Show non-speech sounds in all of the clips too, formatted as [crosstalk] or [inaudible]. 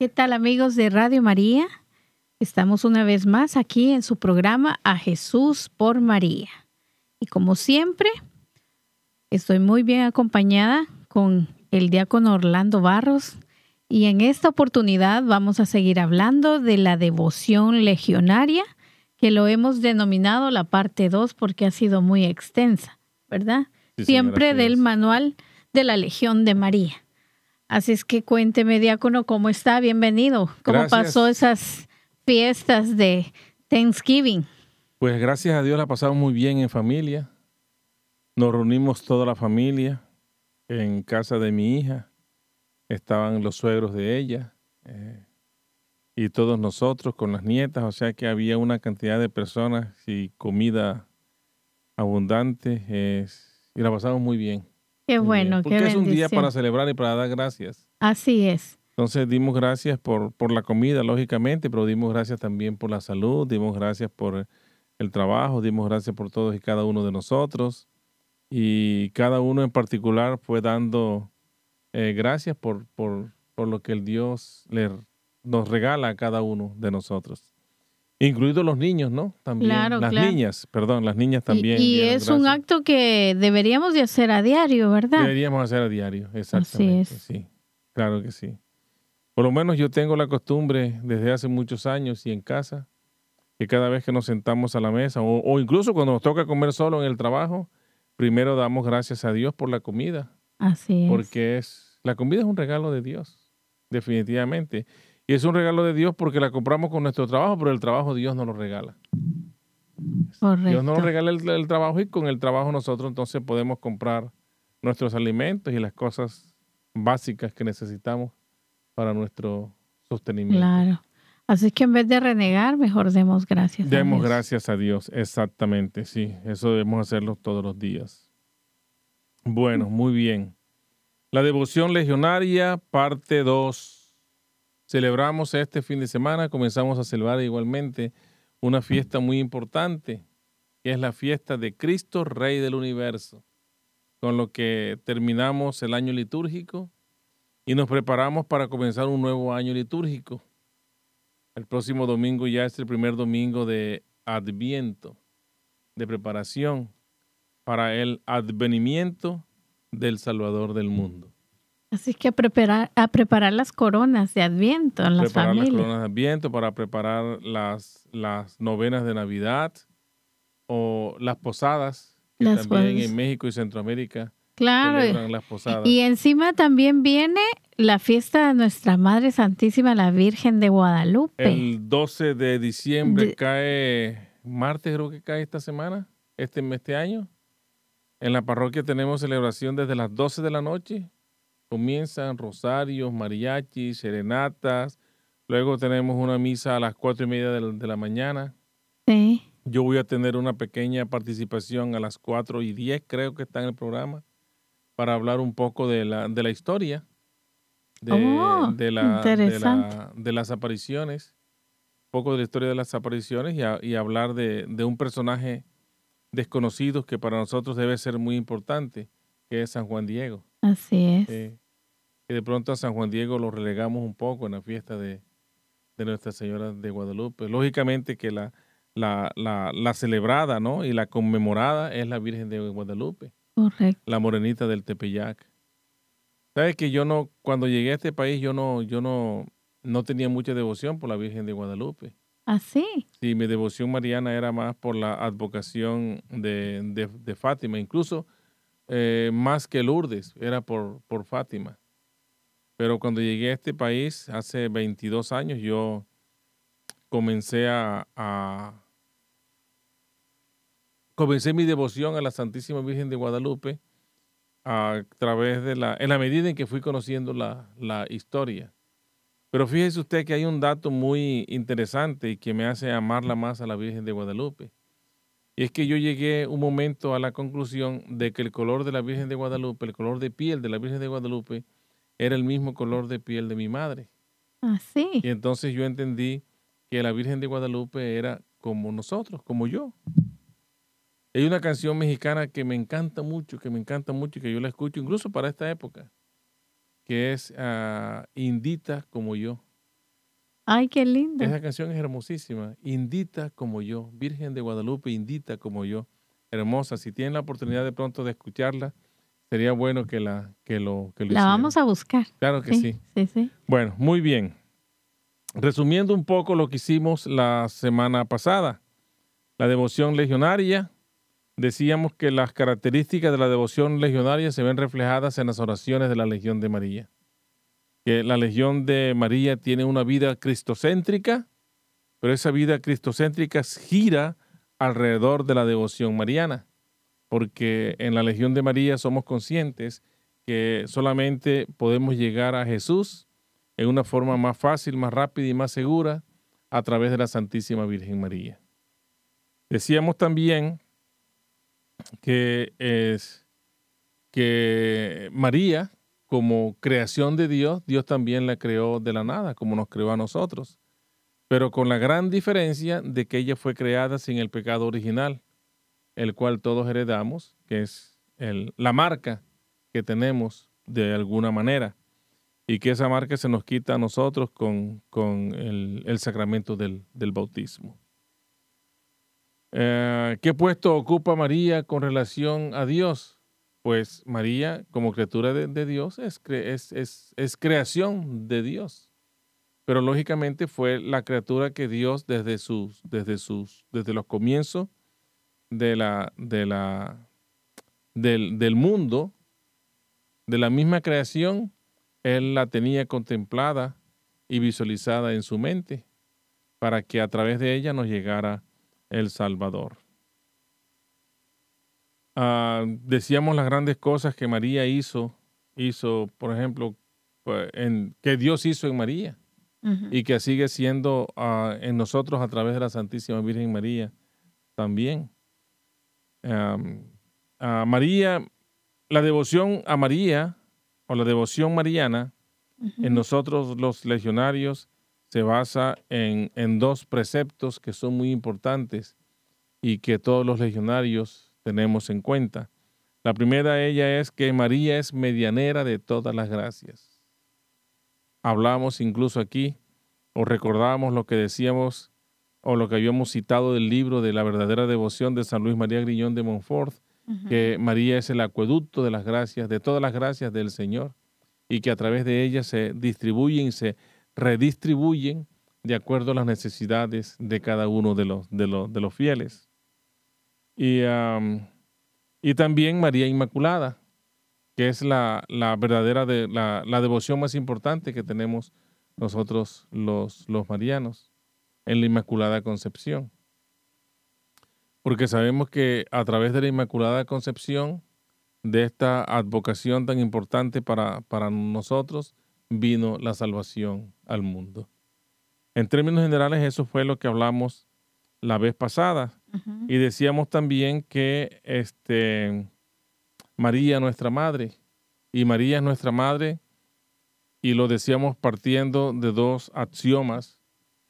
¿Qué tal amigos de Radio María? Estamos una vez más aquí en su programa A Jesús por María. Y como siempre, estoy muy bien acompañada con el diácono Orlando Barros. Y en esta oportunidad vamos a seguir hablando de la devoción legionaria, que lo hemos denominado la parte 2 porque ha sido muy extensa, ¿verdad? siempre del manual de la Legión de María. Así es que cuénteme, diácono, ¿cómo está? Bienvenido. ¿Cómo pasó esas fiestas de Thanksgiving? Pues gracias a Dios la pasamos muy bien en familia. Nos reunimos toda la familia en casa de mi hija. Estaban los suegros de ella eh, y todos nosotros con las nietas. O sea que había una cantidad de personas y comida abundante. y la pasamos muy bien. Qué bueno, Porque es un día para celebrar y para dar gracias. Así es. Entonces dimos gracias por, por la comida, lógicamente, pero dimos gracias también por la salud, dimos gracias por el trabajo, dimos gracias por todos y cada uno de nosotros. Y cada uno en particular fue dando eh, gracias por, por, por, lo que el Dios le, nos regala a cada uno de nosotros. Incluidos los niños, ¿no? También. las niñas, perdón, las niñas también. Y, es un acto que deberíamos de hacer a diario, ¿verdad? Deberíamos hacer a diario, exactamente. Así es. Sí, claro que sí. Por lo menos yo tengo la costumbre desde hace muchos años y en casa, que cada vez que nos sentamos a la mesa, o, o incluso cuando nos toca comer solo en el trabajo, primero damos gracias a Dios por la comida. Así es. Porque es, la comida es un regalo de Dios, definitivamente. Y es un regalo de Dios porque la compramos con nuestro trabajo, pero el trabajo Dios nos lo regala. Dios nos regala el, trabajo y con el trabajo nosotros entonces podemos comprar nuestros alimentos y las cosas básicas que necesitamos para nuestro sostenimiento. Claro. Así que en vez de renegar, mejor demos gracias. Demos a Dios. gracias a Dios, exactamente, sí. Eso debemos hacerlo todos los días. Bueno, muy bien. La devoción legionaria, parte 2 celebramos este fin de semana, comenzamos a celebrar igualmente una fiesta muy importante, que es la fiesta de Cristo, Rey del Universo, con lo que terminamos el año litúrgico y nos preparamos para comenzar un nuevo año litúrgico. El próximo domingo ya es el primer domingo de Adviento, de preparación para el advenimiento del Salvador del mundo. Así que a preparar, a preparar las coronas de Adviento en las preparar las coronas de Adviento para preparar las, las novenas de Navidad o las posadas, que también en México y Centroamérica claro. celebran las posadas. Y encima también viene la fiesta de nuestra Madre Santísima, la Virgen de Guadalupe. El 12 de diciembre cae, martes creo que cae esta semana, este, este año. En la parroquia tenemos celebración desde las 12 de la noche comienzan rosarios, mariachis, serenatas. Luego tenemos una misa a las cuatro y media de la, mañana. Sí. Yo voy a tener una pequeña participación a las cuatro y diez, creo que está en el programa, para hablar un poco de la, de la historia de, oh, de, la, de, las apariciones, un poco de la historia de las apariciones y, y hablar de, un personaje desconocido que para nosotros debe ser muy importante, que es San Juan Diego. Así es. Y de pronto a San Juan Diego lo relegamos un poco en la fiesta de, Nuestra Señora de Guadalupe. Lógicamente que la, la, la, celebrada ¿no? y la conmemorada es la Virgen de Guadalupe. Correcto. La morenita del Tepeyac. Sabes que yo no, cuando llegué a este país, yo no, yo no, no tenía mucha devoción por la Virgen de Guadalupe. ¿Ah, sí? Sí, mi devoción mariana era más por la advocación de, de Fátima. Incluso eh, más que Lourdes, era por, por Fátima. Pero cuando llegué a este país, hace 22 años, yo comencé a, comencé mi devoción a la Santísima Virgen de Guadalupe a través de la, en la medida en que fui conociendo la, la historia. Pero fíjese usted que hay un dato muy interesante y que me hace amarla más a la Virgen de Guadalupe. Y es que yo llegué un momento a la conclusión de que el color de la Virgen de Guadalupe, el color de piel de la Virgen de Guadalupe, era el mismo color de piel de mi madre. Ah, sí. Y entonces yo entendí que la Virgen de Guadalupe era como nosotros, como yo. Hay una canción mexicana que me encanta mucho, que me encanta mucho y que yo la escucho incluso para esta época, que es uh, Indita como yo. Ay, qué lindo. Esa canción es hermosísima. Indita como yo, Virgen de Guadalupe, indita como yo. Hermosa. Si tienen la oportunidad de pronto de escucharla, sería bueno que la que lo que La vamos a buscar. Claro que sí. Sí, sí. Bueno, muy bien. Resumiendo un poco lo que hicimos la semana pasada, la devoción legionaria, decíamos que las características de la devoción legionaria se ven reflejadas en las oraciones de la Legión de María. Que la Legión de María tiene una vida cristocéntrica, pero esa vida cristocéntrica gira alrededor de la devoción mariana, porque en la Legión de María somos conscientes que solamente podemos llegar a Jesús en una forma más fácil, más rápida y más segura a través de la Santísima Virgen María. Decíamos también que es que María, como creación de Dios, Dios también la creó de la nada, como nos creó a nosotros, pero con la gran diferencia de que ella fue creada sin el pecado original, el cual todos heredamos, que es el, la marca que tenemos de alguna manera y que esa marca se nos quita a nosotros con, el, sacramento del, bautismo. Eh, ¿Qué puesto ocupa María con relación a Dios? Pues María, como criatura de, Dios, es, es, es, creación de Dios. Pero lógicamente fue la criatura que Dios desde, sus, desde, sus, desde los comienzos de la, de la, del, del mundo, de la misma creación, él la tenía contemplada y visualizada en su mente para que a través de ella nos llegara el Salvador. Ah, decíamos las grandes cosas que María hizo, hizo, por ejemplo, pues, en, que Dios hizo en María y que sigue siendo ah, en nosotros a través de la Santísima Virgen María también. María, la devoción a María o la devoción mariana en nosotros los legionarios se basa en, en, dos preceptos que son muy importantes y que todos los legionarios tenemos en cuenta. La primera de ellas es que María es medianera de todas las gracias. Hablamos incluso aquí o recordamos lo que decíamos o lo que habíamos citado del libro de la verdadera devoción de San Luis María Griñón de Montfort, que María es el acueducto de las gracias, de todas las gracias del Señor, y que a través de ella se distribuyen y se redistribuyen de acuerdo a las necesidades de cada uno de los, de los, de los fieles. Y, y, también María Inmaculada, que es la, la verdadera, de, la, la, devoción más importante que tenemos nosotros los, los marianos en la Inmaculada Concepción porque sabemos que a través de la Inmaculada Concepción, de esta advocación tan importante para, para nosotros, vino la salvación al mundo. En términos generales, eso fue lo que hablamos la vez pasada. Y decíamos también que este, María, nuestra madre, y María es nuestra madre, y lo decíamos partiendo de dos axiomas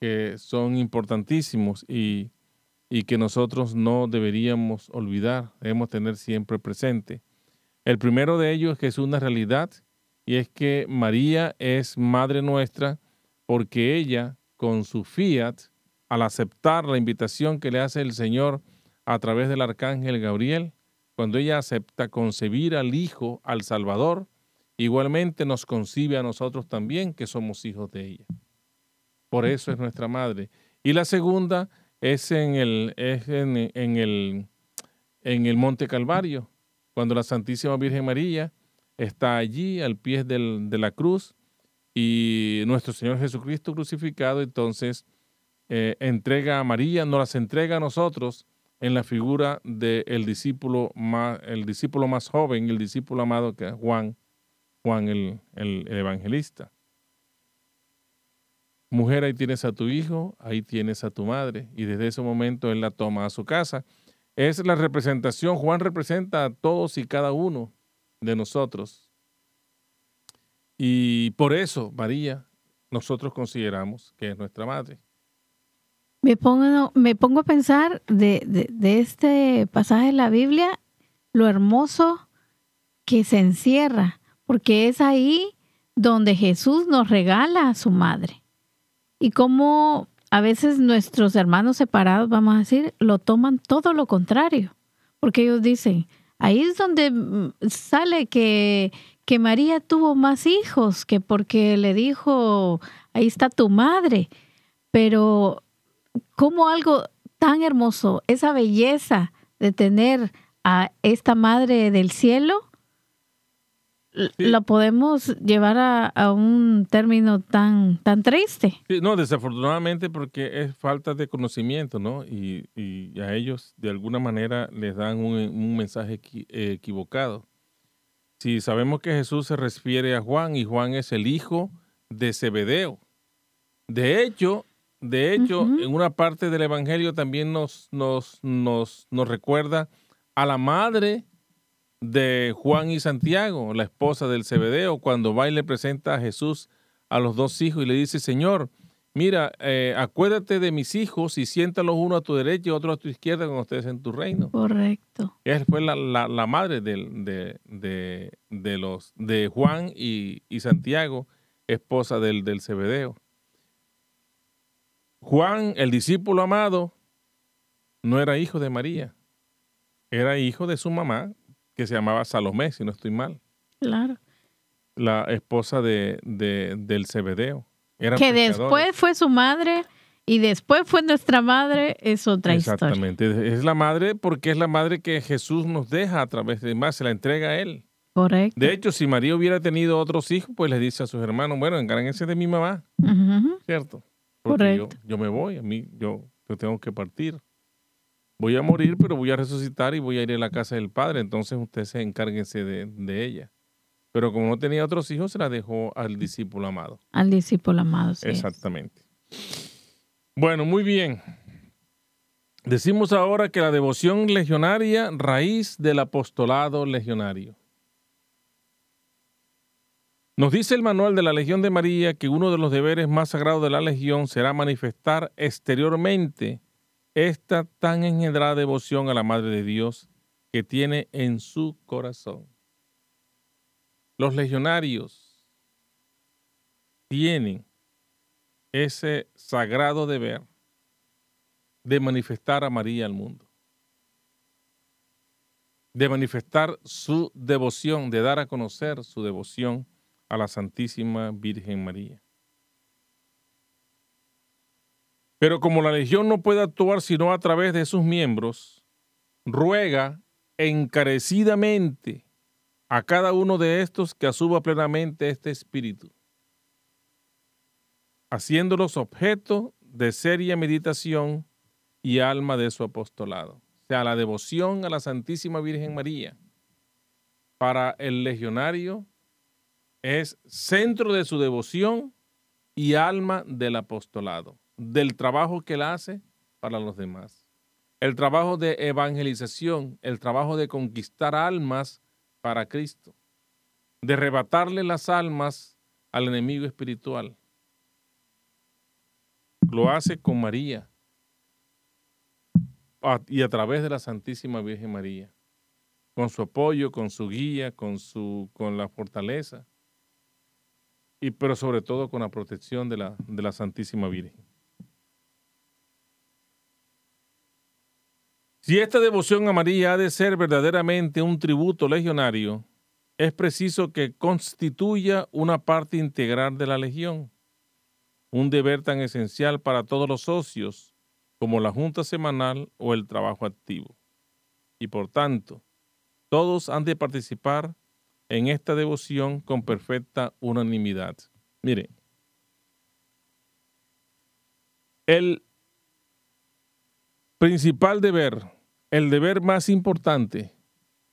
que son importantísimos y y que nosotros no deberíamos olvidar, debemos tener siempre presente. El primero de ellos es que es una realidad y es que María es Madre nuestra porque ella, con su fiat, al aceptar la invitación que le hace el Señor a través del Arcángel Gabriel, cuando ella acepta concebir al Hijo, al Salvador, igualmente nos concibe a nosotros también que somos hijos de ella. Por eso es nuestra Madre. Y la segunda es en el, en, el, en el Monte Calvario, cuando la Santísima Virgen María está allí al pie de la cruz y nuestro Señor Jesucristo crucificado, entonces eh, entrega a María, nos las entrega a nosotros en la figura del discípulo más, el discípulo más joven, el discípulo amado que es Juan, Juan el evangelista. Mujer, ahí tienes a tu hijo, ahí tienes a tu madre. Y desde ese momento él la toma a su casa. Es la representación, Juan representa a todos y cada uno de nosotros. Y por eso, María, nosotros consideramos que es nuestra madre. Me pongo, a pensar de este pasaje de la Biblia, lo hermoso que se encierra, porque es ahí donde Jesús nos regala a su madre y cómo a veces nuestros hermanos separados, vamos a decir, lo toman todo lo contrario, porque ellos dicen, ahí es donde mm, sale que, que María tuvo más hijos, que porque le dijo, ahí está tu madre, pero como algo tan hermoso, esa belleza de tener a esta madre del cielo, lo podemos llevar a, un término tan, tan triste. no, desafortunadamente porque es falta de conocimiento, ¿no? Y, a ellos de alguna manera les dan un, mensaje equivocado. Si sabemos que Jesús se refiere a Juan y Juan es el hijo de Zebedeo. De hecho, de hecho, en una parte del Evangelio también nos, nos, nos, nos recuerda a la madre de Juan y Santiago, la esposa del Cebedeo, cuando va y le presenta a Jesús a los dos hijos y le dice, Señor, mira, eh, acuérdate de mis hijos y siéntalos uno a tu derecha y otro a tu izquierda cuando estés en tu reino. Correcto. Ella fue la, madre de, de, los, de Juan y, Santiago, esposa del, del Cebedeo. Juan, el discípulo amado, no era hijo de María, era hijo de su mamá, que se llamaba Salomé, si no estoy mal. Claro. La esposa de, del Cebedeo. que después fue su madre y después fue nuestra madre, es otra historia. Exactamente. Es la madre porque es la madre que Jesús nos deja a través de más, se la entrega a él. Correcto. De hecho, si María hubiera tenido otros hijos, pues le dice a sus hermanos, bueno, encárguense de mi mamá. ¿Cierto? Correcto. Yo, me voy, a mí, yo, yo tengo que partir voy a morir, pero voy a resucitar y voy a ir a la casa del Padre. Entonces usted se encárguense de, ella. Pero como no tenía otros hijos, se la dejó al discípulo amado. Al discípulo amado, sí. Exactamente. Bueno, muy bien. Decimos ahora que la devoción legionaria, raíz del apostolado legionario. Nos dice el manual de la Legión de María que uno de los deberes más sagrados de la Legión será manifestar exteriormente esta tan engendrada devoción a la Madre de Dios que tiene en su corazón. Los legionarios tienen ese sagrado deber de manifestar a María al mundo, de manifestar su devoción, de dar a conocer su devoción a la Santísima Virgen María. Pero como la legión no puede actuar sino a través de sus miembros, ruega encarecidamente a cada uno de estos que asuma plenamente este espíritu, haciéndolos objeto de seria meditación y alma de su apostolado. O sea, la devoción a la Santísima Virgen María para el legionario es centro de su devoción y alma del apostolado del trabajo que él hace para los demás. El trabajo de evangelización, el trabajo de conquistar almas para Cristo, de arrebatarle las almas al enemigo espiritual. Lo hace con María y a través de la Santísima Virgen María, con su apoyo, con su guía, con, su, con la fortaleza, y, pero sobre todo con la protección de la, de la Santísima Virgen. Si esta devoción a María ha de ser verdaderamente un tributo legionario, es preciso que constituya una parte integral de la legión, un deber tan esencial para todos los socios como la junta semanal o el trabajo activo. Y por tanto, todos han de participar en esta devoción con perfecta unanimidad. Mire, el principal deber, el deber más importante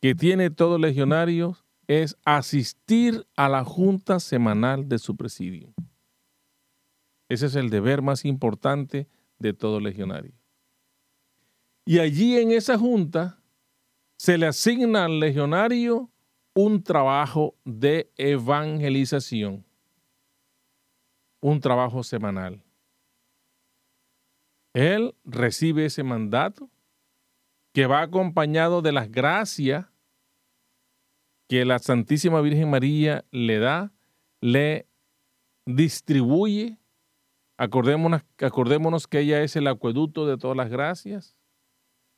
que tiene todo legionario es asistir a la junta semanal de su presidio. Ese es el deber más importante de todo legionario. Y allí en esa junta se le asigna al legionario un trabajo de evangelización, un trabajo semanal. Él recibe ese mandato que va acompañado de las gracias que la Santísima Virgen María le da, le distribuye Acordémonos, que ella es el acueducto de todas las gracias.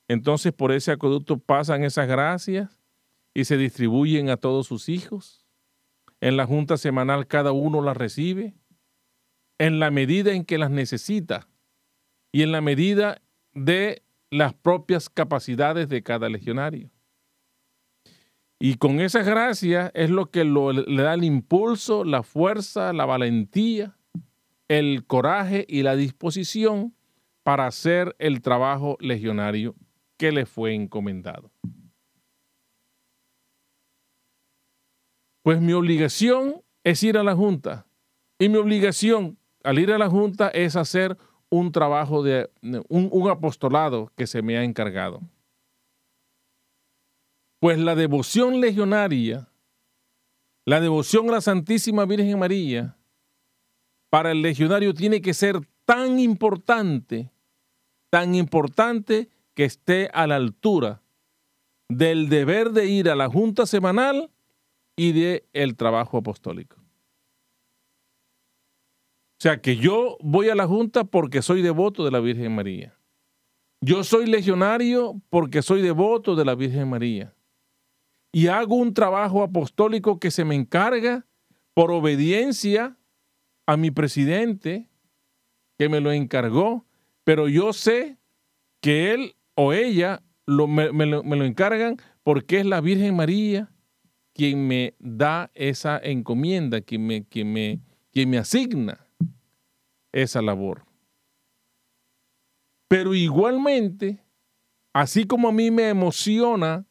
Entonces por ese acueducto pasan esas gracias y se distribuyen a todos sus hijos. En la junta semanal cada uno las recibe en la medida en que las necesita y en la medida de las propias capacidades de cada legionario. Y con esa gracia es lo que le da el impulso, la fuerza, la valentía, el coraje y la disposición para hacer el trabajo legionario que le fue encomendado. Pues mi obligación es ir a la Junta. Y mi obligación al ir a la Junta es hacer un trabajo de un, un apostolado que se me ha encargado. Pues la devoción legionaria, la devoción a la Santísima Virgen María, para el legionario tiene que ser tan importante, tan importante que esté a la altura del deber de ir a la junta semanal y de el trabajo apostólico. O sea que yo voy a la junta porque soy devoto de la Virgen María. Yo soy legionario porque soy devoto de la Virgen María y hago un trabajo apostólico que se me encarga por obediencia a mi presidente que me lo encargó, pero yo sé que él o ella me, lo, encargan porque es la Virgen María quien me da esa encomienda, quien me, quien me, quien me asigna esa labor. Pero igualmente, así como a mí me emociona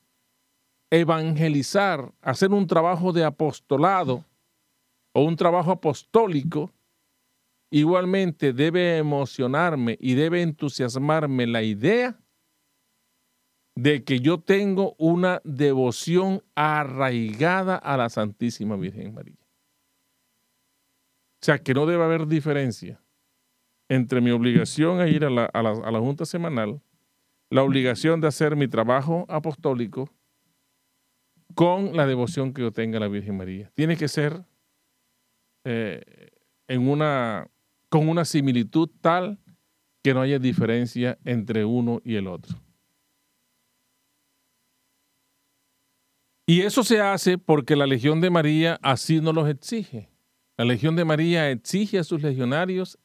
evangelizar, hacer un trabajo de apostolado o un trabajo apostólico, igualmente debe emocionarme y debe entusiasmarme la idea de que yo tengo una devoción arraigada a la Santísima Virgen María. O sea, que no debe haber diferencia entre mi obligación a ir a la, a la Junta Semanal, la obligación de hacer mi trabajo apostólico con la devoción que yo tenga a la Virgen María. Tiene que ser eh, en una, con una similitud tal que no haya diferencia entre uno y el otro. Y eso se hace porque la Legión de María así nos los exige. La Legión de María exige a sus legionarios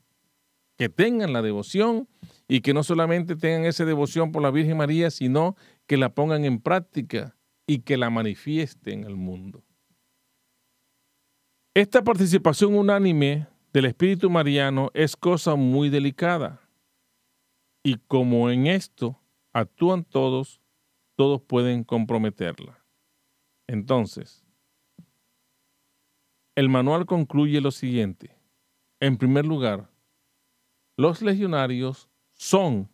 que tengan la devoción y que no solamente tengan esa devoción por la Virgen María, sino que la pongan en práctica y que la manifieste en el mundo. Esta participación unánime del Espíritu Mariano es cosa muy delicada. Y como en esto actúan todos, todos pueden comprometerla. Entonces, el manual concluye lo siguiente. En primer lugar, los legionarios son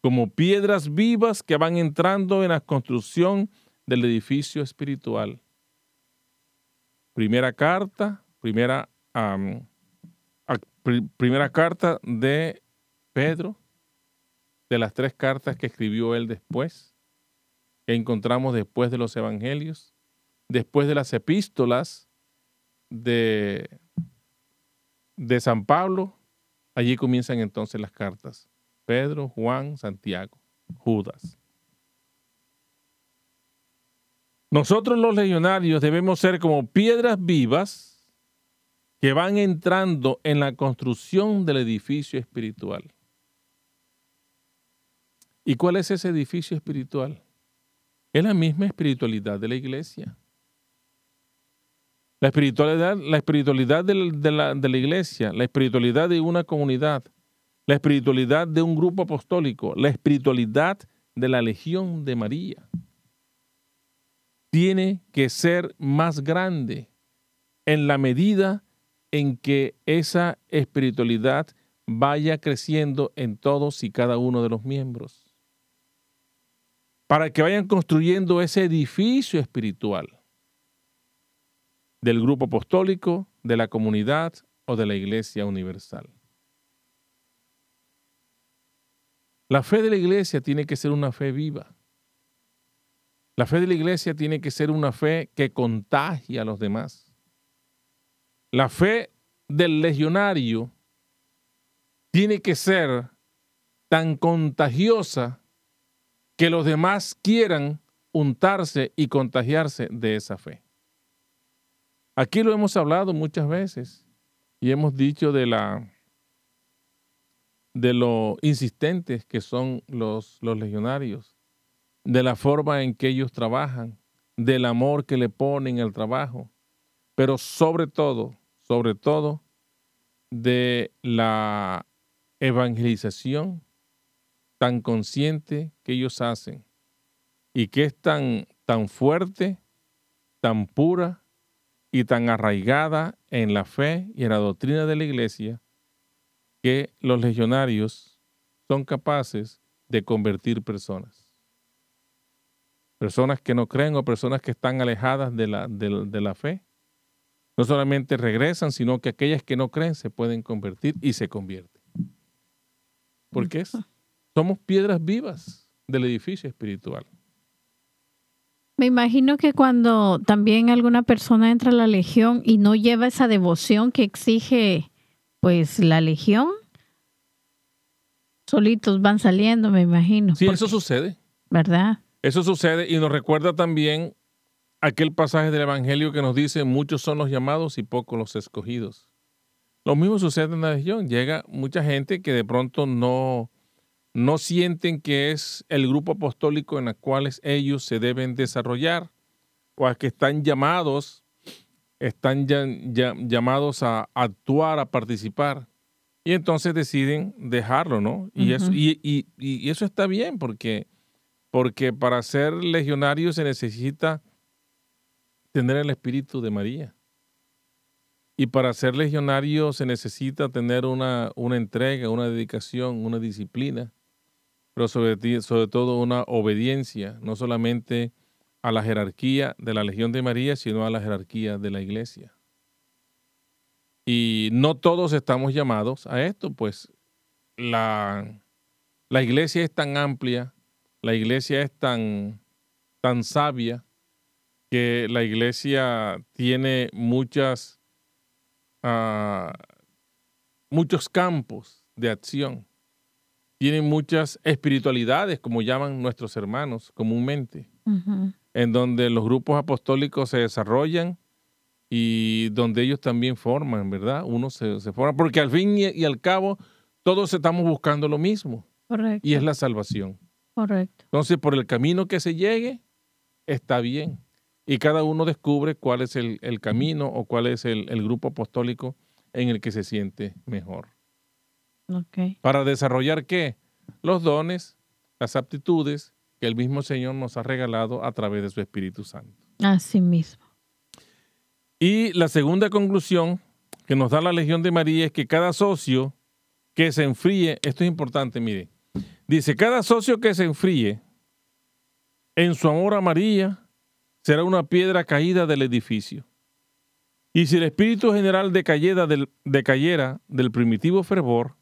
como piedras vivas que van entrando en la construcción del edificio espiritual. Primera carta, primera, primera carta de Pedro, de las tres cartas que escribió él después, que encontramos después de los evangelios, después de las epístolas de, de San Pablo, allí comienzan entonces las cartas. Pedro, Juan, Santiago, Judas. Nosotros los legionarios debemos ser como piedras vivas que van entrando en la construcción del edificio espiritual. ¿Y cuál es ese edificio espiritual? Es la misma espiritualidad de la iglesia. La espiritualidad, la espiritualidad de, la, de la iglesia, la espiritualidad de una comunidad, la espiritualidad de un grupo apostólico, la espiritualidad de la Legión de María tiene que ser más grande en la medida en que esa espiritualidad vaya creciendo en todos y cada uno de los miembros. Para que vayan construyendo ese edificio espiritual del grupo apostólico, de la comunidad o de la iglesia universal. La fe de la iglesia tiene que ser una fe viva. La fe de la iglesia tiene que ser una fe que contagie a los demás. La fe del legionario tiene que ser tan contagiosa que los demás quieran untarse y contagiarse de esa fe. Aquí lo hemos hablado muchas veces y hemos dicho de la de lo insistentes que son los, los legionarios, de la forma en que ellos trabajan, del amor que le ponen al trabajo, pero sobre todo, sobre todo, de la evangelización tan consciente que ellos hacen y que es tan, tan fuerte, tan pura y tan arraigada en la fe y en la doctrina de la iglesia que los legionarios son capaces de convertir personas. Personas que no creen o personas que están alejadas de la, de, la fe. No solamente regresan, sino que aquellas que no creen se pueden convertir y se convierten. Porque es, somos piedras vivas del edificio espiritual. Me imagino que cuando también alguna persona entra a la legión y no lleva esa devoción que exige pues la legión, solitos van saliendo, me imagino. Sí, eso sucede. ¿Verdad? Eso sucede y nos recuerda también aquel pasaje del Evangelio que nos dice, muchos son los llamados y pocos los escogidos. Lo mismo sucede en la legión. Llega mucha gente que de pronto no, no sienten que es el grupo apostólico en el cual ellos se deben desarrollar o a que están llamados, están llamados a actuar, a participar. Y entonces deciden dejarlo, ¿no? Y, eso, y, eso está bien porque, porque para ser legionario se necesita tener el espíritu de María. Y para ser legionario se necesita tener una, una entrega, una dedicación, una disciplina pero sobre, todo una obediencia, no solamente a la jerarquía de la Legión de María, sino a la jerarquía de la iglesia. Y no todos estamos llamados a esto, pues la, la iglesia es tan amplia, la iglesia es tan, tan sabia, que la iglesia tiene muchas, uh, muchos campos de acción tienen muchas espiritualidades, como llaman nuestros hermanos comúnmente, en donde los grupos apostólicos se desarrollan y donde ellos también forman, ¿verdad? Uno se, forma, porque al fin y, al cabo todos estamos buscando lo mismo. Correcto. Y es la salvación. Correcto. Entonces, por el camino que se llegue, está bien. Y cada uno descubre cuál es el, camino o cuál es el grupo apostólico en el que se siente mejor. ¿Para desarrollar qué? Los dones, las aptitudes que el mismo Señor nos ha regalado a través de su Espíritu Santo. Así mismo. Y la segunda conclusión que nos da la Legión de María es que cada socio que se enfríe, esto es importante, mire, dice, cada socio que se enfríe en su amor a María será una piedra caída del edificio. Y si el espíritu general decayera del, decayera del primitivo fervor,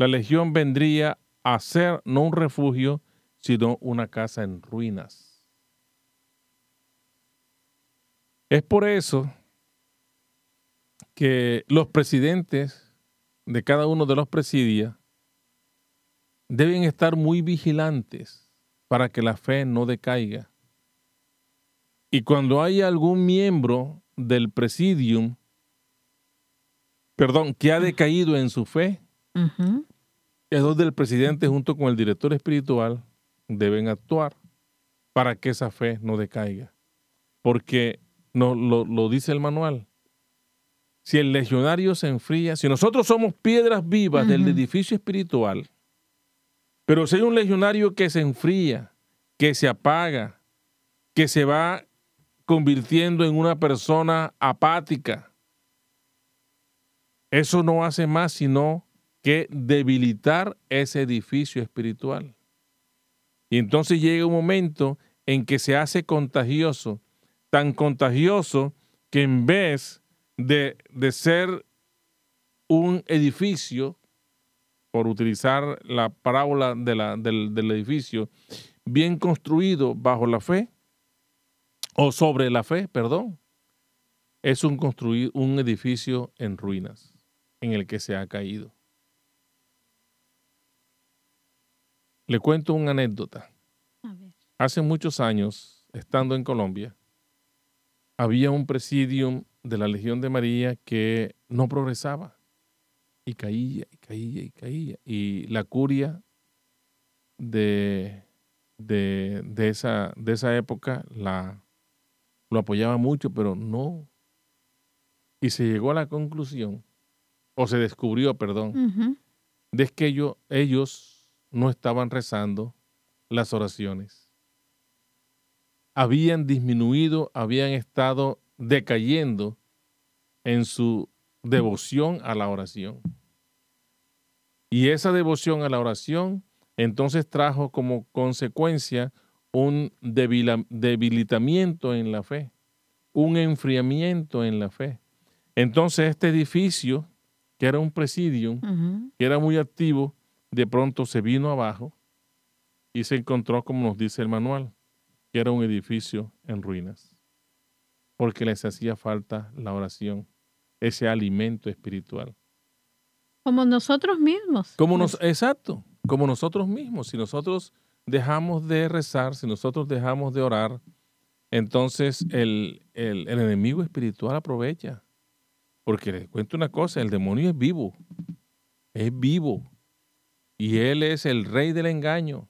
la legión vendría a ser no un refugio, sino una casa en ruinas. Es por eso que los presidentes de cada uno de los presidios deben estar muy vigilantes para que la fe no decaiga. Y cuando hay algún miembro del presidium, perdón, que ha decaído en su fe, es donde el presidente junto con el director espiritual deben actuar para que esa fe no decaiga. Porque no, lo, dice el manual. Si el legionario se enfría, si nosotros somos piedras vivas del edificio espiritual, pero si hay un legionario que se enfría, que se apaga, que se va convirtiendo en una persona apática, eso no hace más sino que debilitar ese edificio espiritual. Y entonces llega un momento en que se hace contagioso, tan contagioso que en vez de, ser un edificio, por utilizar la parábola del, del edificio, bien construido bajo la fe, o sobre la fe, perdón, es un, construir, un edificio en ruinas, en el que se ha caído. Le cuento una anécdota. Hace muchos años, estando en Colombia, había un presidium de la Legión de María que no progresaba y caía y caía y caía. Y la curia de, de, esa, de esa época la, lo apoyaba mucho, pero no. Y se llegó a la conclusión, o se descubrió, perdón, de que ellos, ellos no estaban rezando las oraciones habían disminuido, habían estado decayendo en su devoción a la oración. Y esa devoción a la oración entonces trajo como consecuencia un debilitamiento en la fe, un enfriamiento en la fe. Entonces este edificio, que era un presidium, que era muy activo, de pronto se vino abajo y se encontró, como nos dice el manual, que era un edificio en ruinas, porque les hacía falta la oración, ese alimento espiritual. Como nosotros mismos. Como nos, pues. exacto, como nosotros mismos. Si nosotros dejamos de rezar, si nosotros dejamos de orar, entonces el, el, el enemigo espiritual aprovecha. Porque les cuento una cosa, el demonio es vivo, es vivo. Y él es el rey del engaño.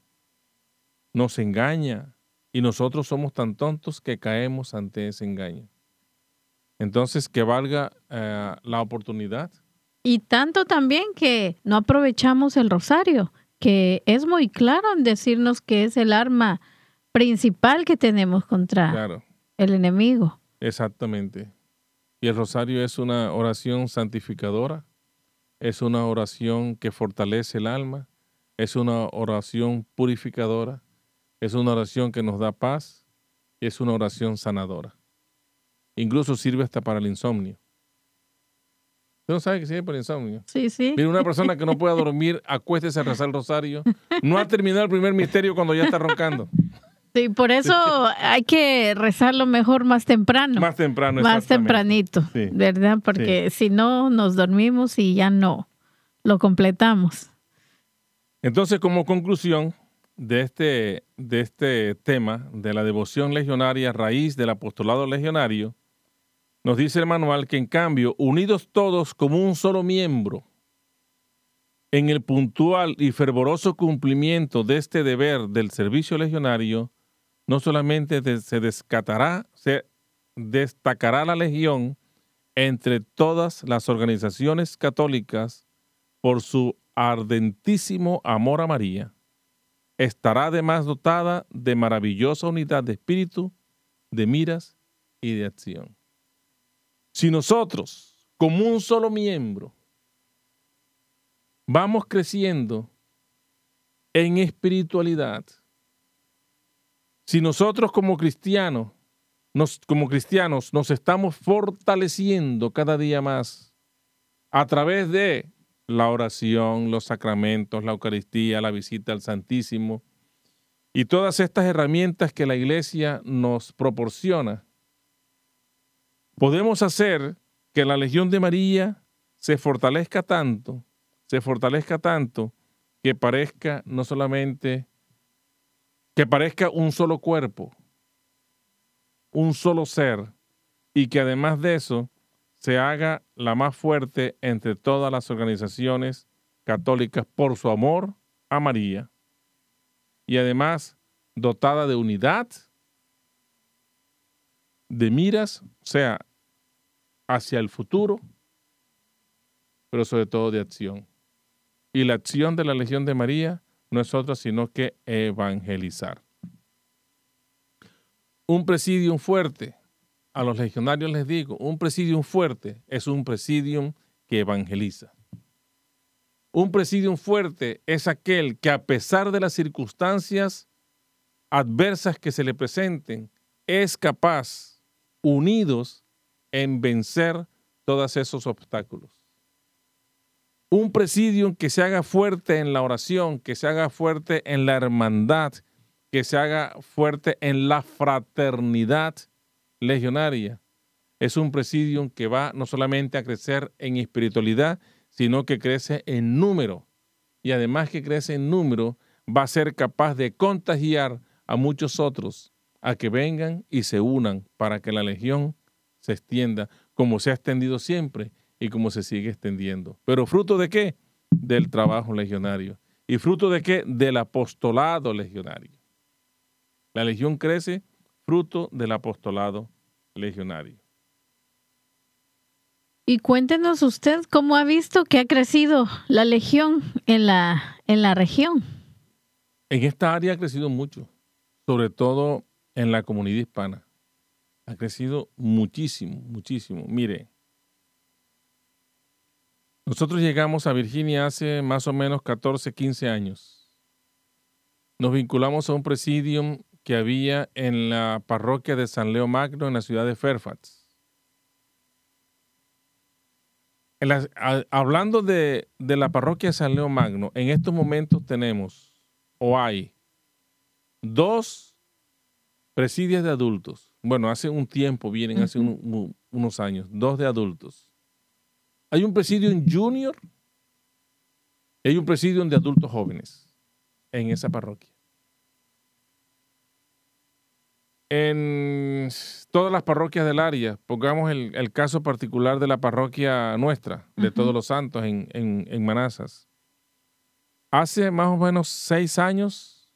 Nos engaña, y nosotros somos tan tontos que caemos ante ese engaño. Entonces, que valga eh, la oportunidad. Y tanto también que no aprovechamos el rosario, que es muy claro en decirnos que es el arma principal que tenemos contra el enemigo. Exactamente. Y el rosario es una oración santificadora, es una oración que fortalece el alma, es una oración purificadora, es una oración que nos da paz y es una oración sanadora. Incluso sirve hasta para el insomnio. ¿Usted no sabe que sirve para el insomnio? Sí, sí. Mira, una persona que no pueda [laughs] dormir, acuéstese a rezar el rosario. No ha terminado el primer misterio cuando ya está roncando. Sí, por eso hay que rezarlo mejor más temprano. Más temprano, Más tempranito, ¿verdad? Porque si no, nos dormimos y ya no lo completamos. Entonces, como conclusión, de este, de este tema, de la devoción legionaria, raíz del apostolado legionario, nos dice el manual que en cambio, unidos todos como un solo miembro, en el puntual y fervoroso cumplimiento de este deber del servicio legionario, no solamente se descatará, se destacará la legión entre todas las organizaciones católicas por su ardentísimo amor a María, estará además dotada de maravillosa unidad de espíritu, de miras y de acción. Si nosotros, como un solo miembro, vamos creciendo en espiritualidad, si nosotros como cristianos, nos, como cristianos, nos estamos fortaleciendo cada día más a través de la oración, los sacramentos, la Eucaristía, la visita al Santísimo y todas estas herramientas que la Iglesia nos proporciona, podemos hacer que la Legión de María se fortalezca tanto, se fortalezca tanto que parezca no solamente, que parezca un solo cuerpo, un solo ser, y que además de eso se haga la más fuerte entre todas las organizaciones católicas por su amor a María y además dotada de unidad, de miras, o sea, hacia el futuro, pero sobre todo de acción. Y la acción de la Legión de María no es otra sino que evangelizar. Un presidium fuerte a los legionarios les digo, un presidium fuerte es un presidium que evangeliza. Un presidium fuerte es aquel que a pesar de las circunstancias adversas que se le presenten, es capaz, unidos, en vencer todos esos obstáculos. Un presidium que se haga fuerte en la oración, que se haga fuerte en la hermandad, que se haga fuerte en la fraternidad, legionaria es un presidium que va no solamente a crecer en espiritualidad, sino que crece en número. Y además que crece en número, va a ser capaz de contagiar a muchos otros a que vengan y se unan para que la legión se extienda como se ha extendido siempre y como se sigue extendiendo. Pero fruto de qué? Del trabajo legionario. ¿Y fruto de qué? Del apostolado legionario. La legión crece fruto del apostolado legionario. Y cuéntenos usted cómo ha visto que ha crecido la legión en la, en la región. En esta área ha crecido mucho, sobre todo en la comunidad hispana. Ha crecido muchísimo, muchísimo. Mire, nosotros llegamos a Virginia hace más o menos 14, 15 años. Nos vinculamos a un presidium que había en la parroquia de San Leo Magno en la ciudad de Fairfax. hablando de, de, la parroquia de San Leo Magno, en estos momentos tenemos o hay dos presidios de adultos. Bueno, hace un tiempo vienen, hace unos años, dos de adultos. Hay un presidio en junior y hay un presidio de adultos jóvenes en esa parroquia. en todas las parroquias del área, pongamos el, caso particular de la parroquia nuestra, de Todos los Santos en, en, Manazas. Hace más o menos seis años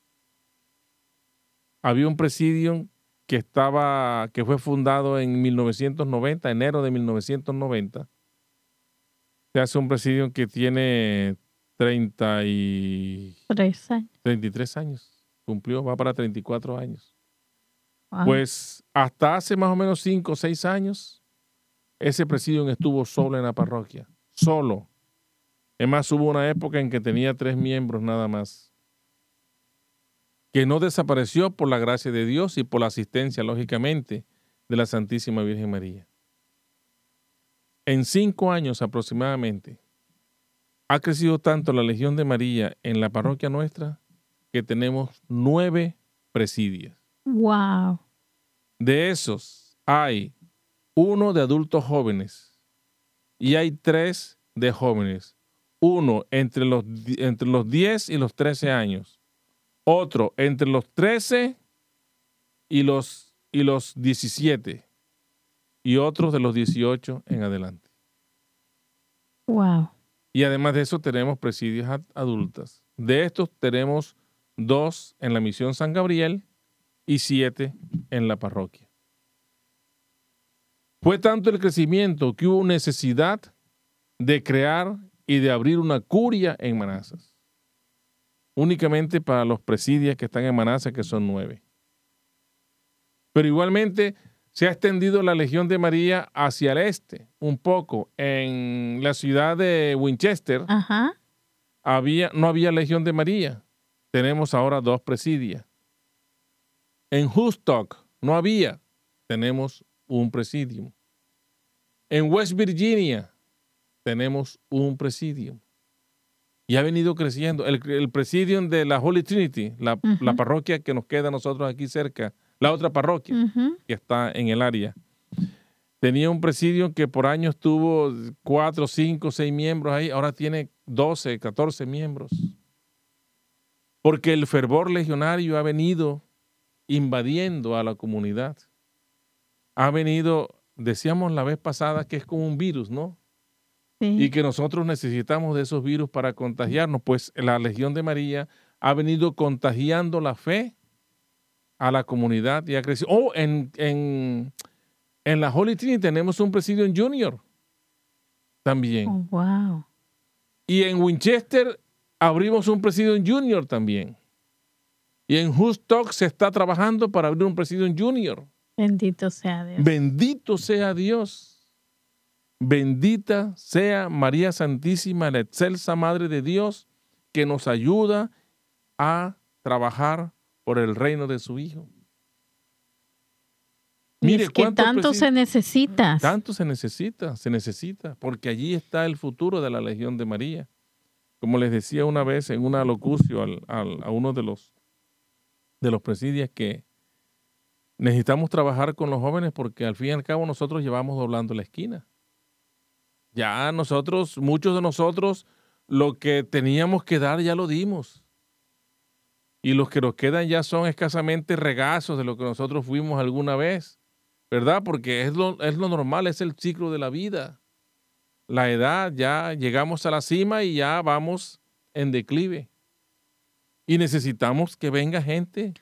había un presidio que estaba, que fue fundado en 1990, enero de 1990. Se hace un presidio que tiene 30 y... años. 33 años. Cumplió, va para 34 años. Pues hasta hace más o menos cinco o seis años, ese presidio estuvo solo en la parroquia, solo. Es más, hubo una época en que tenía tres miembros nada más, que no desapareció por la gracia de Dios y por la asistencia, lógicamente, de la Santísima Virgen María. En cinco años aproximadamente, ha crecido tanto la Legión de María en la parroquia nuestra que tenemos nueve presidios. Wow. De esos hay uno de adultos jóvenes y hay tres de jóvenes. Uno entre los, entre los 10 y los 13 años. Otro entre los 13 y los, y los 17. Y otro de los 18 en adelante. Wow. Y además de eso tenemos presidios adultas. De estos tenemos dos en la misión San Gabriel y siete en la parroquia. Fue tanto el crecimiento que hubo necesidad de crear y de abrir una curia en Manazas, únicamente para los presidios que están en Manazas, que son nueve. Pero igualmente se ha extendido la Legión de María hacia el este, un poco. En la ciudad de Winchester Había, no había Legión de María. Tenemos ahora dos presidios. En Houston no había. Tenemos un presidium. En West Virginia tenemos un presidium. Y ha venido creciendo. El, el presidium de la Holy Trinity, la, parroquia que nos queda a nosotros aquí cerca, la otra parroquia que está en el área, tenía un presidium que por años tuvo cuatro, cinco, seis miembros ahí, ahora tiene 12, 14 miembros. Porque el fervor legionario ha venido invadiendo a la comunidad. Ha venido, decíamos la vez pasada, que es como un virus, ¿no? Y que nosotros necesitamos de esos virus para contagiarnos. Pues la Legión de María ha venido contagiando la fe a la comunidad y ha crecido. Oh, en, en, en la Holy Trinity tenemos un presidio en Junior también. Oh, wow. Y en Winchester abrimos un presidio en Junior también. Y en Talk se está trabajando para abrir un presidio junior. Bendito sea Dios. Bendito sea Dios. Bendita sea María Santísima, la excelsa Madre de Dios, que nos ayuda a trabajar por el reino de su Hijo. Mire, que tanto se necesita. Tanto se necesita, se necesita, porque allí está el futuro de la Legión de María. Como les decía una vez en una locución a uno de los de los presidios que necesitamos trabajar con los jóvenes porque al fin y al cabo nosotros llevamos doblando la esquina. Ya nosotros, muchos de nosotros, lo que teníamos que dar ya lo dimos. Y los que nos quedan ya son escasamente regazos de lo que nosotros fuimos alguna vez, ¿verdad? Porque es lo, es lo normal, es el ciclo de la vida. La edad, ya llegamos a la cima y ya vamos en declive. Y necesitamos que venga gente.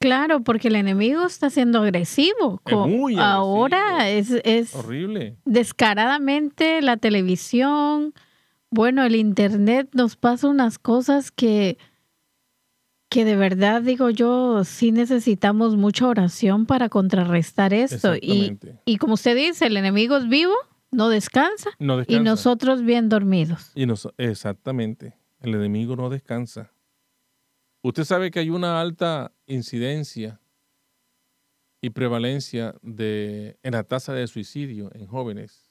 Claro, porque el enemigo está siendo agresivo. Es muy agresivo. Ahora es, es Horrible. descaradamente la televisión, bueno, el internet nos pasa unas cosas que, que de verdad digo yo, sí necesitamos mucha oración para contrarrestar esto. Y, y como usted dice, el enemigo es vivo, no descansa, No y nosotros bien dormidos. Y nos- exactamente. El enemigo no descansa. Usted sabe que hay una alta incidencia y prevalencia de, en la tasa de suicidio en jóvenes.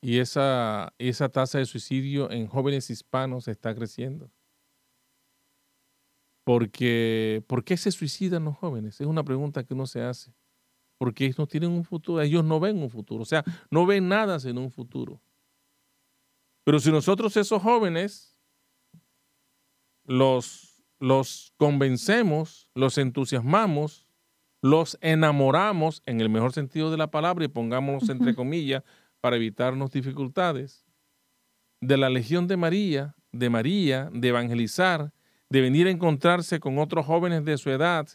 Y esa, esa tasa de suicidio en jóvenes hispanos está creciendo. Porque, ¿Por qué se suicidan los jóvenes? Es una pregunta que uno se hace. Porque ellos no tienen un futuro, ellos no ven un futuro. O sea, no ven nada en un futuro. Pero si nosotros esos jóvenes los, los convencemos, los entusiasmamos, los enamoramos en el mejor sentido de la palabra y pongámoslos entre comillas para evitarnos dificultades, de la legión de María, de María, de evangelizar, de venir a encontrarse con otros jóvenes de su edad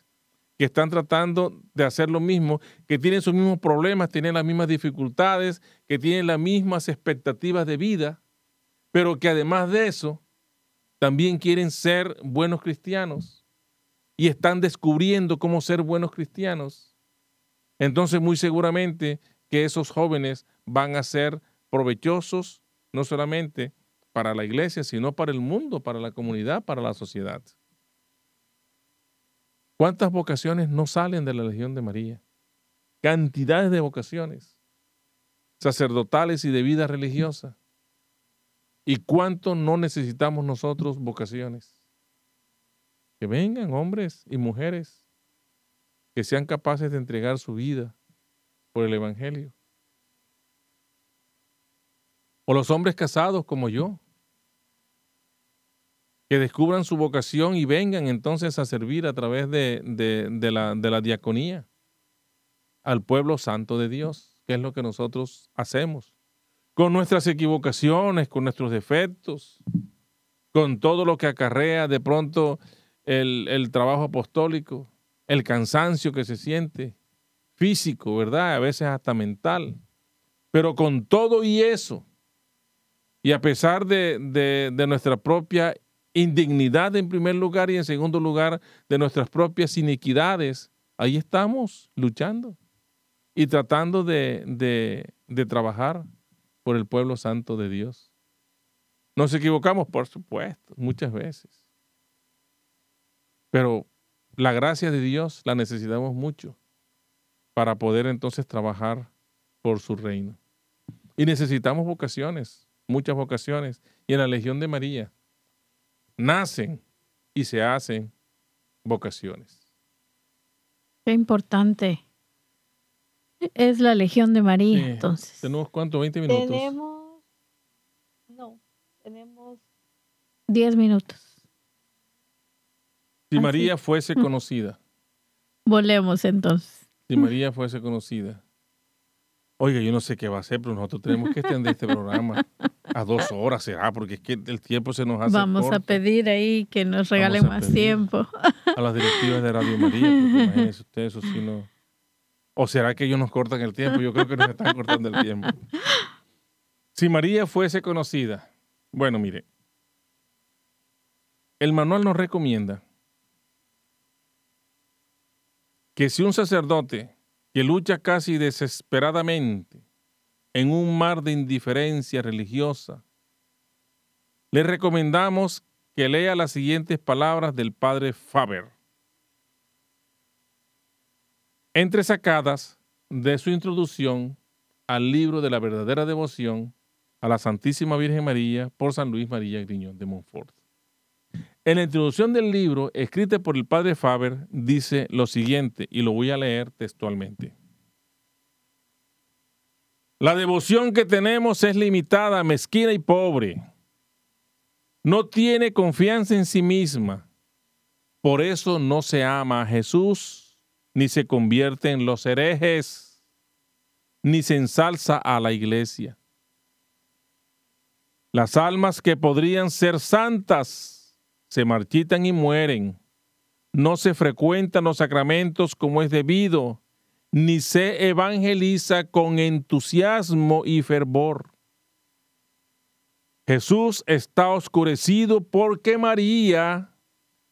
que están tratando de hacer lo mismo, que tienen sus mismos problemas, tienen las mismas dificultades, que tienen las mismas expectativas de vida, pero que además de eso también quieren ser buenos cristianos y están descubriendo cómo ser buenos cristianos. Entonces muy seguramente que esos jóvenes van a ser provechosos no solamente para la iglesia, sino para el mundo, para la comunidad, para la sociedad. ¿Cuántas vocaciones no salen de la Legión de María? Cantidades de vocaciones sacerdotales y de vida religiosa. ¿Y cuánto no necesitamos nosotros vocaciones? Que vengan hombres y mujeres que sean capaces de entregar su vida por el Evangelio. O los hombres casados como yo, que descubran su vocación y vengan entonces a servir a través de, de- la, de la diaconía al pueblo santo de Dios, que es lo que nosotros hacemos, con nuestras equivocaciones, con nuestros defectos, con todo lo que acarrea de pronto el, el trabajo apostólico, el cansancio que se siente físico, ¿verdad? A veces hasta mental. Pero con todo y eso, y a pesar de, de- de nuestra propia indignidad en primer lugar y en segundo lugar de nuestras propias iniquidades, ahí estamos luchando y tratando de, de- trabajar por el pueblo santo de Dios. Nos equivocamos, por supuesto, muchas veces. Pero la gracia de Dios la necesitamos mucho para poder entonces trabajar por su reino. Y necesitamos vocaciones, muchas vocaciones. Y en la Legión de María nacen y se hacen vocaciones. Qué importante es la Legión de María, Sí. entonces. ¿Tenemos cuánto? ¿20 minutos? Tenemos, no, tenemos 10 minutos. Si Así. María fuese conocida, Volvemos entonces. si María fuese conocida. Oiga, yo no sé qué va a hacer, pero nosotros tenemos que extender este programa a dos [laughs] horas, será, porque es que el tiempo se nos hace Vamos a pedir ahí que nos regalen más tiempo. a las directivas de Radio María, porque [laughs] imagínense ustedes, eso sí no... ¿O será que ellos nos cortan el tiempo? Yo creo que nos están cortando el tiempo. Si María fuese conocida, bueno, mire, el manual nos recomienda que si un sacerdote que lucha casi desesperadamente en un mar de indiferencia religiosa, le recomendamos que lea las siguientes palabras del padre Faber, entresacadas de su introducción al libro de la verdadera devoción a la Santísima Virgen María por San Luis María Griñón de Montfort. En la introducción del libro, escrita por el padre Faber, dice lo siguiente, y lo voy a leer textualmente. La devoción que tenemos es limitada, mezquina y pobre. No tiene confianza en sí misma. Por eso no se ama a Jesús, ni se convierte en los herejes, ni se ensalza a la iglesia. Las almas que podrían ser santas se marchitan y mueren. No se frecuentan los sacramentos como es debido, ni se evangeliza con entusiasmo y fervor. Jesús está oscurecido porque María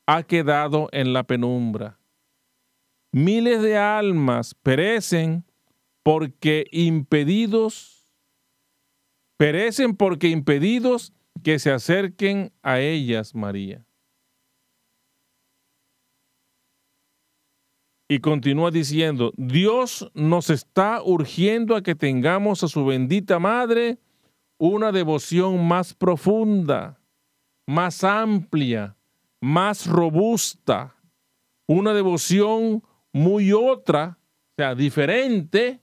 ha quedado en la penumbra. Miles de almas perecen porque impedidos, perecen porque impedidos que se acerquen a ellas, María. Y continúa diciendo, Dios nos está urgiendo a que tengamos a su bendita Madre una devoción más profunda, más amplia, más robusta, una devoción muy otra, o sea, diferente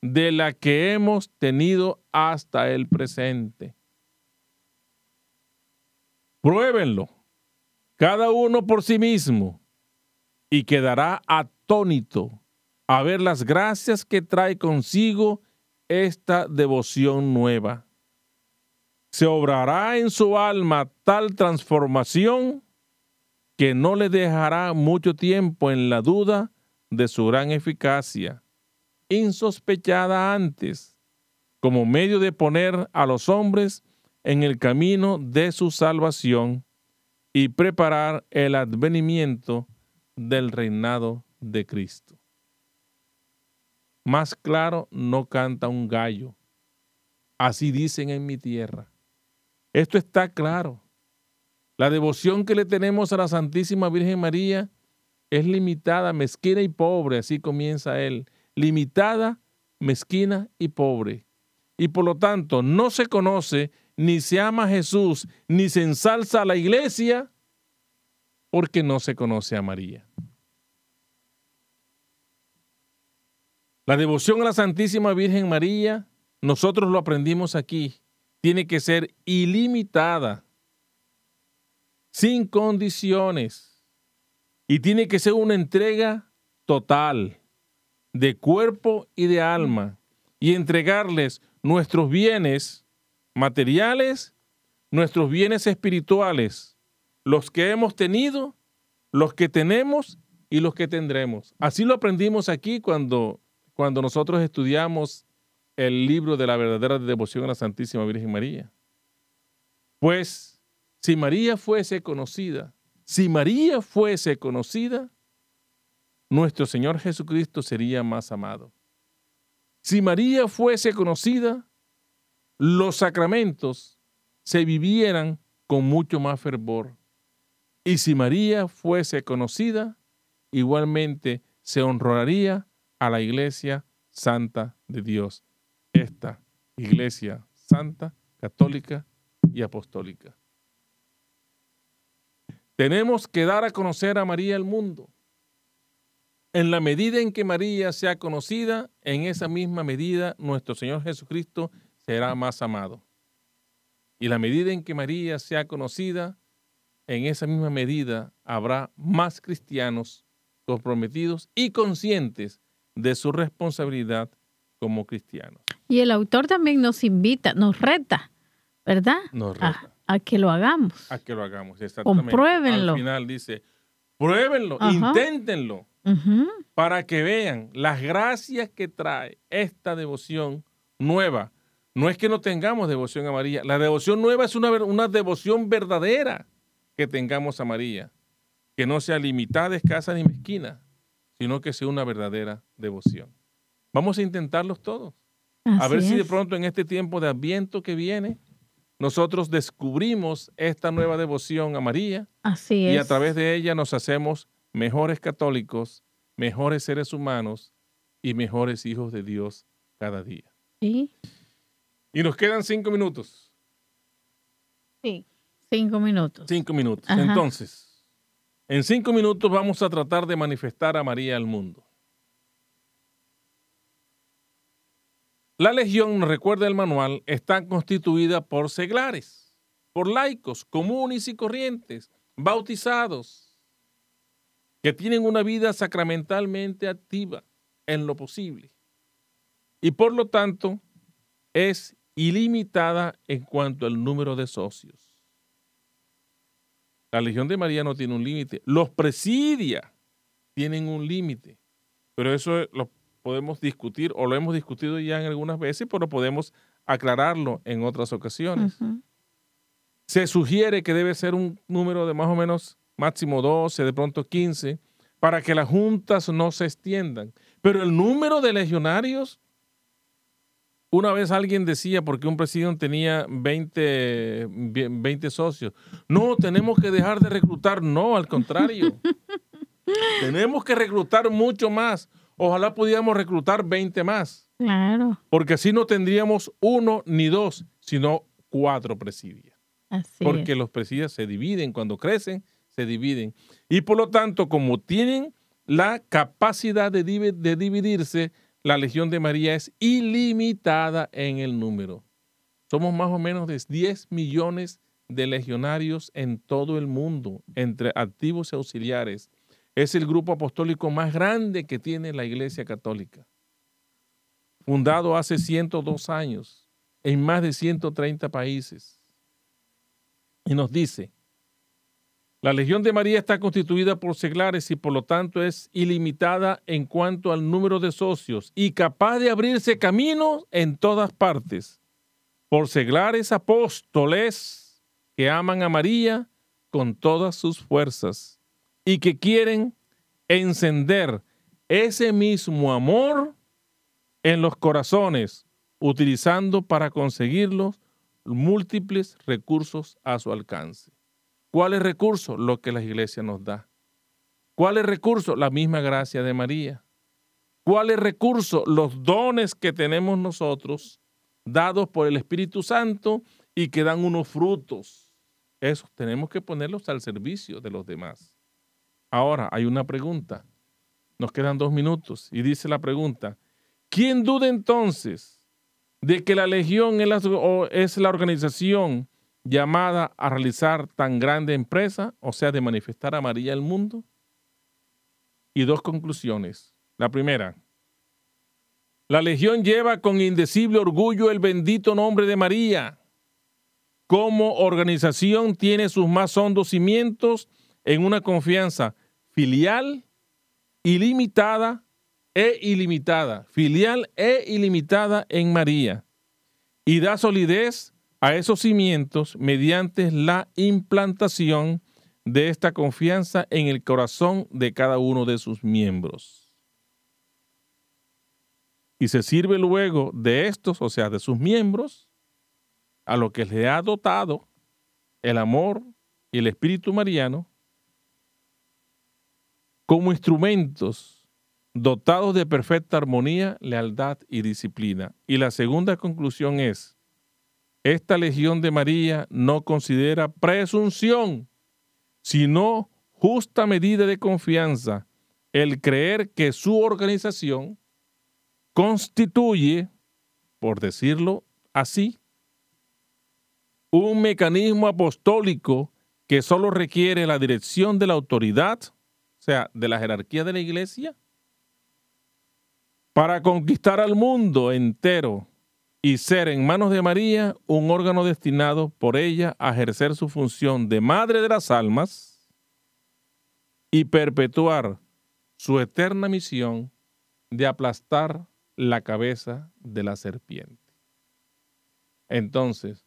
de la que hemos tenido hasta el presente. Pruébenlo, cada uno por sí mismo, y quedará atónito a ver las gracias que trae consigo esta devoción nueva. Se obrará en su alma tal transformación que no le dejará mucho tiempo en la duda de su gran eficacia, insospechada antes, como medio de poner a los hombres en el camino de su salvación y preparar el advenimiento del reinado de Cristo. Más claro no canta un gallo. Así dicen en mi tierra. Esto está claro. La devoción que le tenemos a la Santísima Virgen María es limitada, mezquina y pobre, así comienza él. Limitada, mezquina y pobre. Y por lo tanto no se conoce, ni se ama a Jesús, ni se ensalza a la iglesia, porque no se conoce a María. La devoción a la Santísima Virgen María, nosotros lo aprendimos aquí tiene que ser ilimitada, sin condiciones, y tiene que ser una entrega total de cuerpo y de alma, y entregarles nuestros bienes materiales, nuestros bienes espirituales, los que hemos tenido, los que tenemos y los que tendremos. Así lo aprendimos aquí cuando, cuando nosotros estudiamos el libro de la verdadera devoción a la Santísima Virgen María. Pues si María fuese conocida, si María fuese conocida, nuestro Señor Jesucristo sería más amado. Si María fuese conocida, los sacramentos se vivieran con mucho más fervor. Y si María fuese conocida, igualmente se honraría a la Iglesia Santa de Dios esta iglesia santa, católica y apostólica. Tenemos que dar a conocer a María al mundo. En la medida en que María sea conocida, en esa misma medida nuestro Señor Jesucristo será más amado. Y la medida en que María sea conocida, en esa misma medida habrá más cristianos comprometidos y conscientes de su responsabilidad como cristianos. Y el autor también nos invita, nos reta, ¿verdad? Nos reta. A, que lo hagamos. A que lo hagamos, exactamente. Compruébenlo. Al final dice, pruébenlo, inténtenlo, para que vean las gracias que trae esta devoción nueva. No es que no tengamos devoción a María, la devoción nueva es una, una devoción verdadera que tengamos a María, que no sea limitada, escasa ni mezquina, sino que sea una verdadera devoción. Vamos a intentarlos todos. a ver si de pronto en este tiempo de adviento que viene, nosotros descubrimos esta nueva devoción a María. Así Y a través de ella nos hacemos mejores católicos, mejores seres humanos y mejores hijos de Dios cada día. ¿Sí? Y nos quedan cinco minutos. Sí, cinco minutos. Cinco minutos. Entonces, en cinco minutos vamos a tratar de manifestar a María al mundo. La legión, recuerda el manual, está constituida por seglares, por laicos comunes y corrientes, bautizados. que tienen una vida sacramentalmente activa en lo posible. Y por lo tanto, es ilimitada en cuanto al número de socios. La Legión de María no tiene un límite. Los presidia tienen un límite. Pero eso lo podemos discutir o lo hemos discutido ya en algunas veces, pero podemos aclararlo en otras ocasiones. Se sugiere que debe ser un número de más o menos máximo 12, de pronto 15, para que las juntas no se extiendan. Pero el número de legionarios, una vez alguien decía, porque un presidente tenía 20, 20 socios, no, tenemos que dejar de reclutar. No, al contrario. [laughs] tenemos que reclutar mucho más. Ojalá pudiéramos reclutar 20 más. Claro. Porque así no tendríamos uno ni dos, sino cuatro presidios. Porque los presidios se dividen, cuando crecen, se dividen. Y por lo tanto, como tienen la capacidad de dividirse, la Legión de María es ilimitada en el número. Somos más o menos de 10 millones de legionarios en todo el mundo, entre activos y auxiliares. Es el grupo apostólico más grande que tiene la Iglesia Católica. Fundado hace 102 años en más de 130 países. Y nos dice, la Legión de María está constituida por seglares y por lo tanto es ilimitada en cuanto al número de socios y capaz de abrirse caminos en todas partes por seglares apóstoles que aman a María con todas sus fuerzas y que quieren encender ese mismo amor en los corazones, utilizando para conseguirlos múltiples recursos a su alcance. ¿Cuáles recursos? Lo que la iglesia nos da. ¿Cuáles recursos? La misma gracia de María. ¿Cuáles recursos? Los dones que tenemos nosotros, dados por el Espíritu Santo y que dan unos frutos. Esos tenemos que ponerlos al servicio de los demás. Ahora, hay una pregunta. Nos quedan dos minutos y dice la pregunta, ¿quién duda entonces de que la Legión es la, organización llamada a realizar tan grande empresa, o sea, de manifestar a María al mundo? Y dos conclusiones. La primera, la Legión lleva con indecible orgullo el bendito nombre de María. Como organización tiene sus más hondos cimientos en una confianza filial, ilimitada e ilimitada, filial e ilimitada en María, y da solidez a esos cimientos mediante la implantación de esta confianza en el corazón de cada uno de sus miembros. Y se sirve luego de estos, o sea, de sus miembros, a lo que le ha dotado el amor y el espíritu mariano, como instrumentos dotados de perfecta armonía, lealtad y disciplina. Y la segunda conclusión es, esta legión de María no considera presunción, sino justa medida de confianza, el creer que su organización constituye, por decirlo así, un mecanismo apostólico que solo requiere la dirección de la autoridad sea, de la jerarquía de la iglesia, para conquistar al mundo entero y ser en manos de María un órgano destinado por ella a ejercer su función de madre de las almas y perpetuar su eterna misión de aplastar la cabeza de la serpiente. Entonces,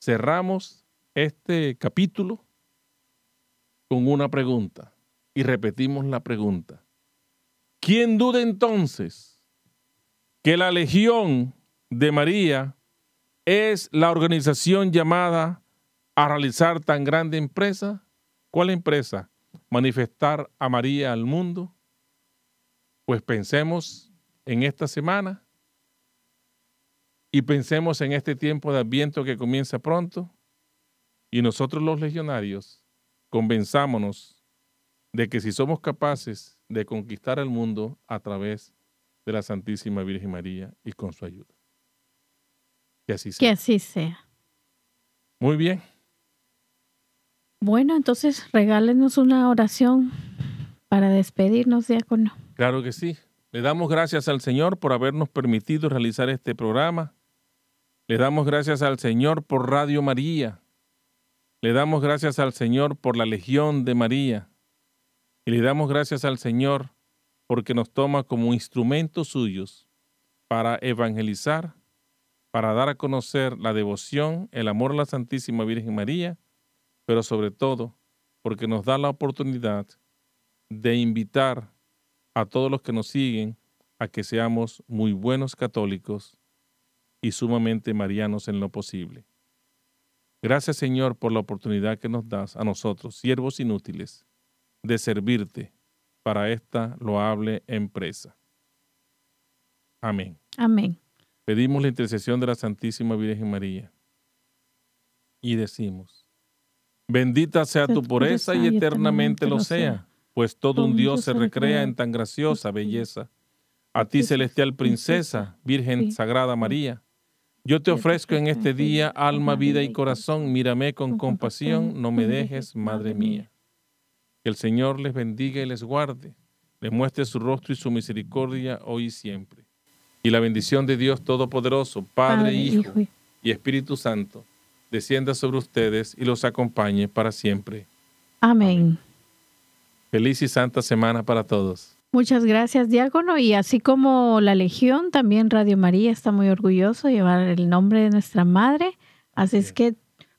cerramos este capítulo con una pregunta y repetimos la pregunta. ¿Quién duda entonces que la Legión de María es la organización llamada a realizar tan grande empresa? ¿Cuál empresa? Manifestar a María al mundo. Pues pensemos en esta semana y pensemos en este tiempo de adviento que comienza pronto y nosotros los legionarios convenzámonos de que si somos capaces de conquistar el mundo a través de la Santísima Virgen María y con su ayuda. Que así sea. Que así sea. Muy bien. Bueno, entonces regálenos una oración Para despedirnos, diácono. Claro que sí. Le damos gracias al Señor por habernos permitido realizar este programa. Le damos gracias al Señor por Radio María. Le damos gracias al Señor por la Legión de María. Y le damos gracias al Señor porque nos toma como instrumentos suyos para evangelizar, para dar a conocer la devoción, el amor a la Santísima Virgen María, pero sobre todo porque nos da la oportunidad de invitar a todos los que nos siguen a que seamos muy buenos católicos y sumamente marianos en lo posible. Gracias Señor por la oportunidad que nos das a nosotros, siervos inútiles, de servirte para esta loable empresa. Amén. Amén. Pedimos la intercesión de la Santísima Virgen María. Y decimos, bendita sea tu pureza y eternamente lo sea pues todo un Dios se recrea en tan graciosa belleza. A ti, celestial princesa, Virgen Sagrada María, yo te ofrezco en este día alma, vida y corazón, mírame con compasión, no me dejes, Madre mía. Que el Señor les bendiga y les guarde, les muestre su rostro y su misericordia hoy y siempre. Y la bendición de Dios Todopoderoso, Padre, Hijo y Espíritu Santo, descienda sobre ustedes y los acompañe para siempre. Amén. Feliz y santa semana para todos. Muchas gracias, diácono. Y así como la Legión, también Radio María está muy orgulloso de llevar el nombre de nuestra madre. Así es que,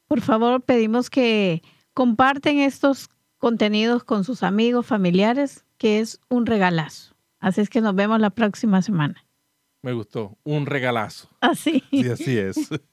por favor, pedimos que comparten estos contenidos con sus amigos, familiares, que es un regalazo. Así es que nos vemos la próxima semana. Me gustó, un regalazo. Así. Sí, así es. [laughs]